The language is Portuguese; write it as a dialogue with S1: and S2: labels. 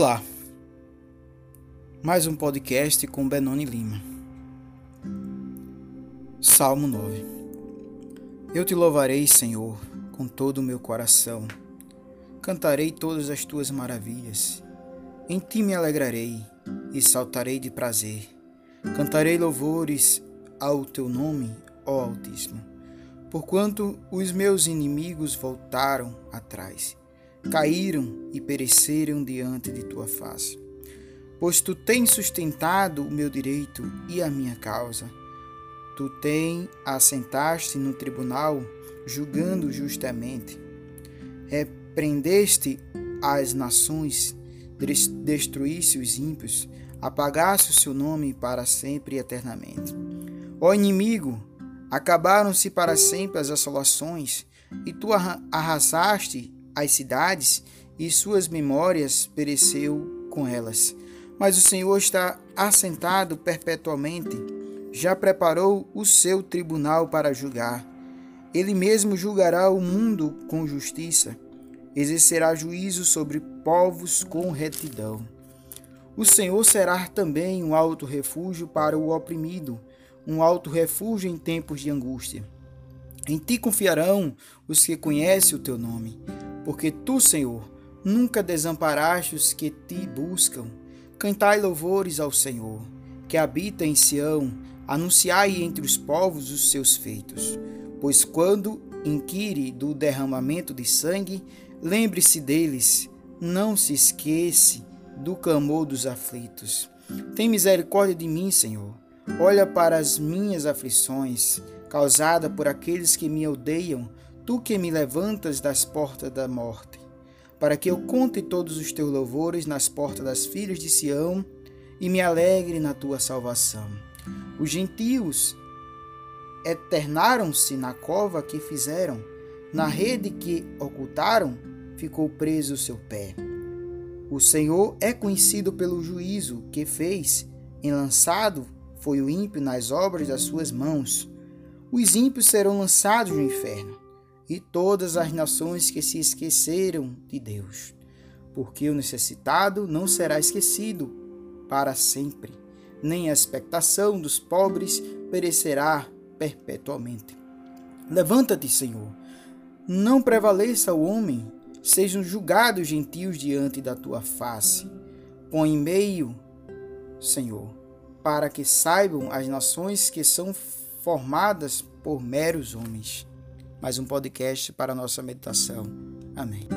S1: Olá, mais um podcast com Benoni Lima. Salmo 9 Eu te louvarei, Senhor, com todo o meu coração. Cantarei todas as tuas maravilhas. Em ti me alegrarei e saltarei de prazer. Cantarei louvores ao teu nome, ó Altíssimo, porquanto os meus inimigos voltaram atrás caíram e pereceram diante de tua face. Pois tu tens sustentado o meu direito e a minha causa. Tu tens assentaste no tribunal, julgando justamente. Repreendeste as nações, destruísse os ímpios, apagaste o seu nome para sempre e eternamente. Ó inimigo, acabaram-se para sempre as assolações, e tu arrasaste as cidades e suas memórias pereceu com elas. Mas o Senhor está assentado perpetuamente, já preparou o seu tribunal para julgar. Ele mesmo julgará o mundo com justiça, exercerá juízo sobre povos com retidão. O Senhor será também um alto refúgio para o oprimido, um alto refúgio em tempos de angústia. Em ti confiarão os que conhecem o teu nome porque tu, Senhor, nunca desamparaste os que te buscam. Cantai louvores ao Senhor, que habita em Sião, anunciai entre os povos os seus feitos. Pois quando inquire do derramamento de sangue, lembre-se deles, não se esqueça do clamor dos aflitos. Tem misericórdia de mim, Senhor. Olha para as minhas aflições, causadas por aqueles que me odeiam, tu que me levantas das portas da morte, para que eu conte todos os teus louvores nas portas das filhas de Sião e me alegre na tua salvação. Os gentios eternaram-se na cova que fizeram, na rede que ocultaram, ficou preso o seu pé. O Senhor é conhecido pelo juízo que fez, enlançado foi o ímpio nas obras das suas mãos. Os ímpios serão lançados no inferno e todas as nações que se esqueceram de Deus, porque o necessitado não será esquecido para sempre, nem a expectação dos pobres perecerá perpetuamente. Levanta-te, Senhor, não prevaleça o homem, sejam julgados gentios diante da tua face. Põe em meio, Senhor, para que saibam as nações que são formadas por meros homens mais um podcast para a nossa meditação. Amém.